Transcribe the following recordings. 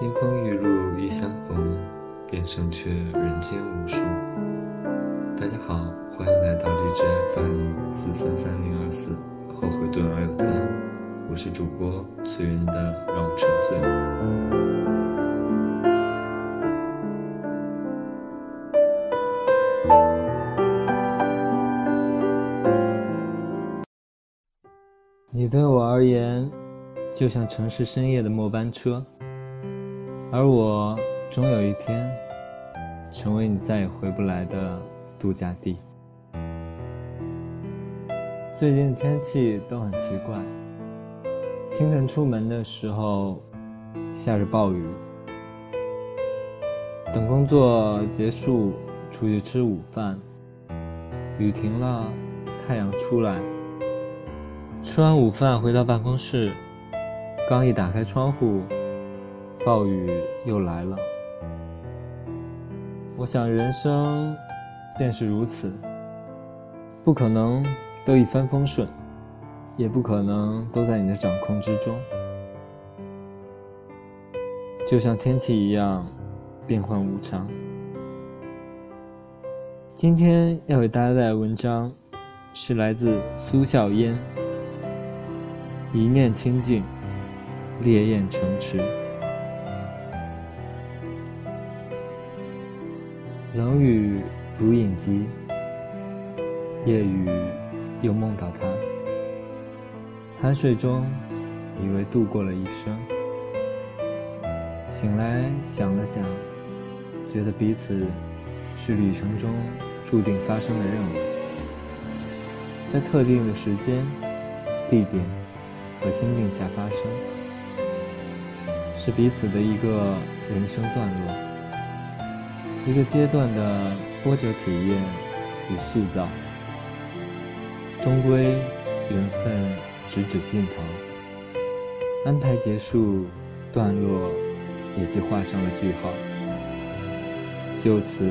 金风玉露一相逢，便胜却人间无数。大家好，欢迎来到荔枝 FM 四三三零二四，后悔顿而有他，我是主播翠云的让我沉醉。你对我而言，就像城市深夜的末班车。而我终有一天，成为你再也回不来的度假地。最近天气都很奇怪，清晨出门的时候下着暴雨，等工作结束出去吃午饭，雨停了，太阳出来。吃完午饭回到办公室，刚一打开窗户。暴雨又来了。我想，人生便是如此，不可能都一帆风顺，也不可能都在你的掌控之中。就像天气一样，变幻无常。今天要为大家带来的文章，是来自苏笑烟。一念清净，烈焰成池。冷雨如影疾，夜雨又梦到他。酣睡中，以为度过了一生。醒来想了想，觉得彼此是旅程中注定发生的任务，在特定的时间、地点和心境下发生，是彼此的一个人生段落。一个阶段的波折体验与塑造，终归缘分直指尽头，安排结束，段落也即画上了句号。就此，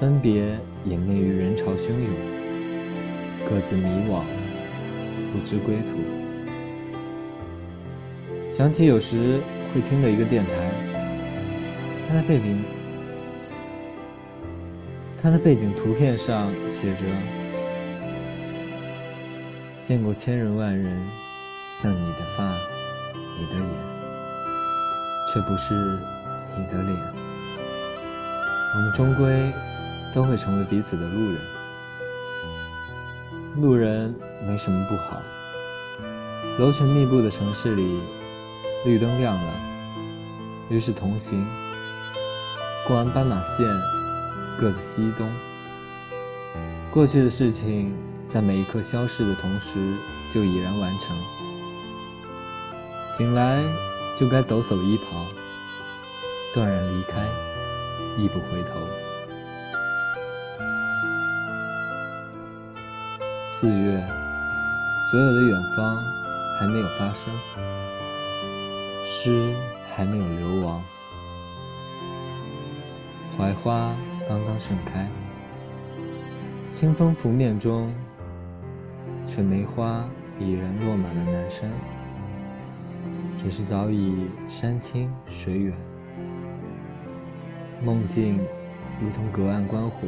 分别隐匿于人潮汹涌，各自迷惘，不知归途。想起有时会听的一个电台，它的背景。他的背景图片上写着：“见过千人万人，像你的发，你的眼，却不是你的脸。我们终归都会成为彼此的路人。路人没什么不好。楼群密布的城市里，绿灯亮了，于是同行。过完斑马线。”各自西东。过去的事情，在每一刻消逝的同时，就已然完成。醒来，就该抖擞衣袍，断然离开，亦不回头。四月，所有的远方还没有发生，诗还没有流亡，槐花。刚刚盛开，清风拂面中，却梅花已然落满了南山。只是早已山清水远，梦境如同隔岸观火，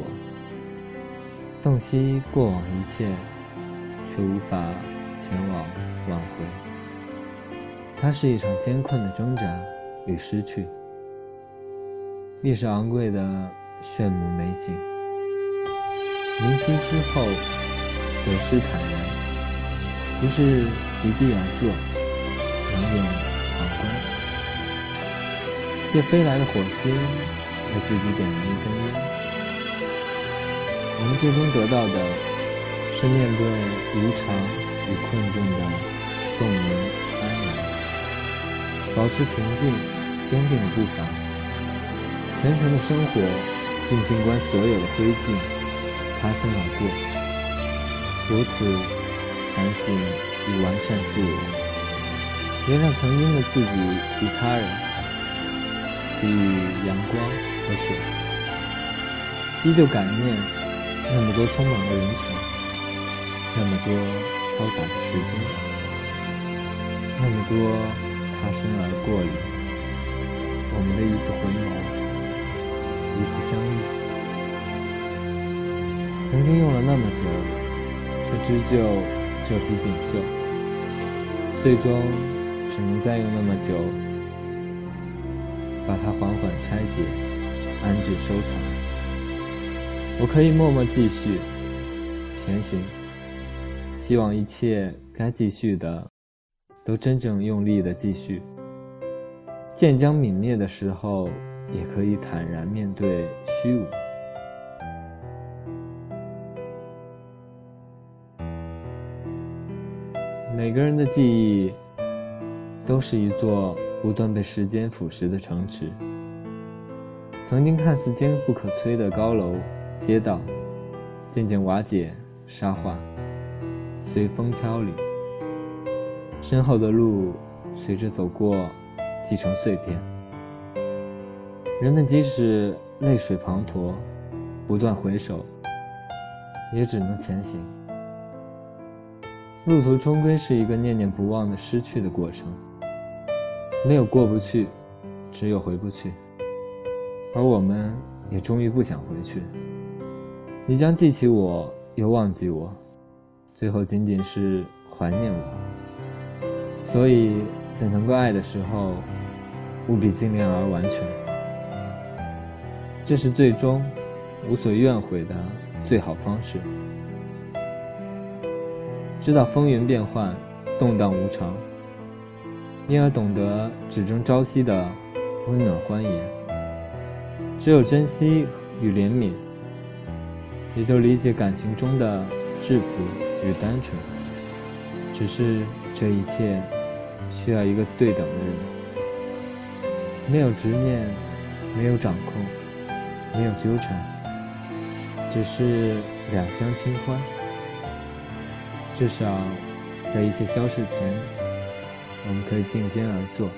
洞悉过往一切，却无法前往挽回。它是一场艰困的挣扎与失去，历史昂贵的。炫目美景，明晰之后，得失坦然，不是席地而坐，冷眼旁观。借飞来的火星，为自己点燃一根烟。我们最终得到的，是面对无常与困顿的宋明安然，保持平静坚定的步伐，虔诚的生活。并尽管所有的灰烬擦身而过，如此反省与完善自我，原谅曾经的自己与他人，给予阳光和水，依旧感念那么多匆忙的人群，那么多嘈杂的时间，那么多擦身而过里，我们的一次回眸，一次相遇。曾经用了那么久，去织就这匹锦绣，最终只能再用那么久，把它缓缓拆解，安置收藏。我可以默默继续前行，希望一切该继续的，都真正用力的继续。剑将泯灭的时候，也可以坦然面对虚无。每个人的记忆，都是一座不断被时间腐蚀的城池。曾经看似坚不可摧的高楼、街道，渐渐瓦解、沙化，随风飘零。身后的路，随着走过。积成碎片，人们即使泪水滂沱，不断回首，也只能前行。路途终归是一个念念不忘的失去的过程，没有过不去，只有回不去。而我们也终于不想回去。你将记起我，又忘记我，最后仅仅是怀念我。所以。在能够爱的时候，务必尽量而完全。这是最终无所怨悔的最好方式。知道风云变幻，动荡无常，因而懂得只争朝夕的温暖欢颜。只有珍惜与怜悯，也就理解感情中的质朴与单纯。只是这一切。需要一个对等的人，没有执念，没有掌控，没有纠缠，只是两相清欢。至少，在一切消逝前，我们可以并肩而坐，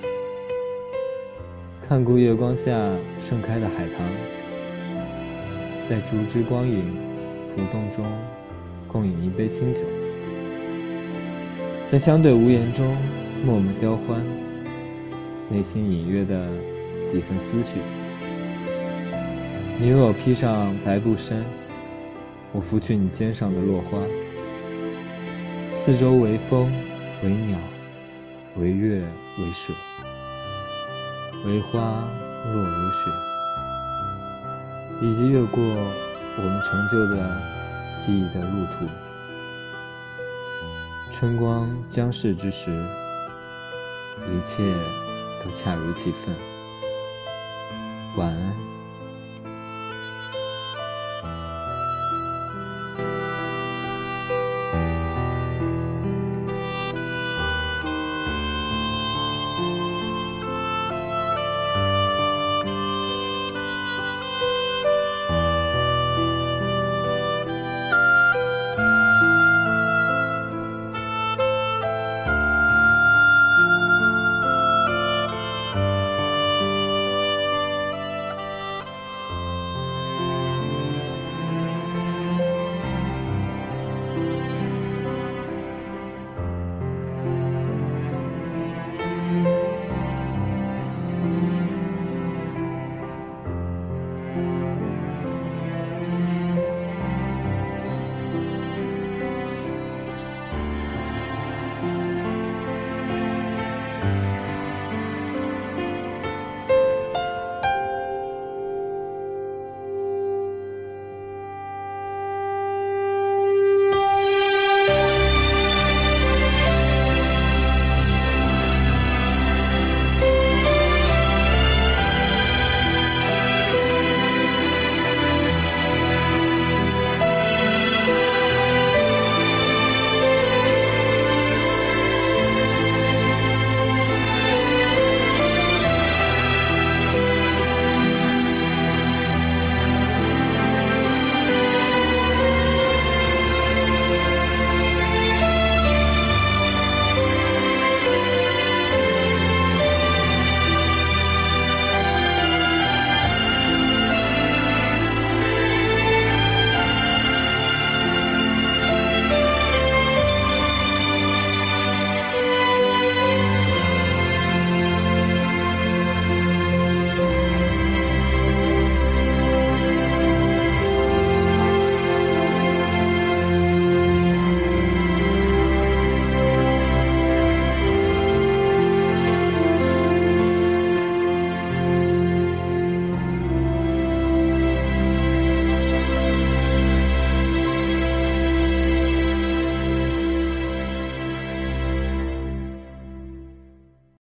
看顾月光下盛开的海棠，在竹枝光影浮动中，共饮一杯清酒，在相对无言中。默默交欢，内心隐约的几分思绪。你为我披上白布衫，我拂去你肩上的落花。四周为风，为鸟，为月，为水，为花落如雪，以及越过我们成就的记忆的路途。春光将逝之时。一切都恰如其分。晚安。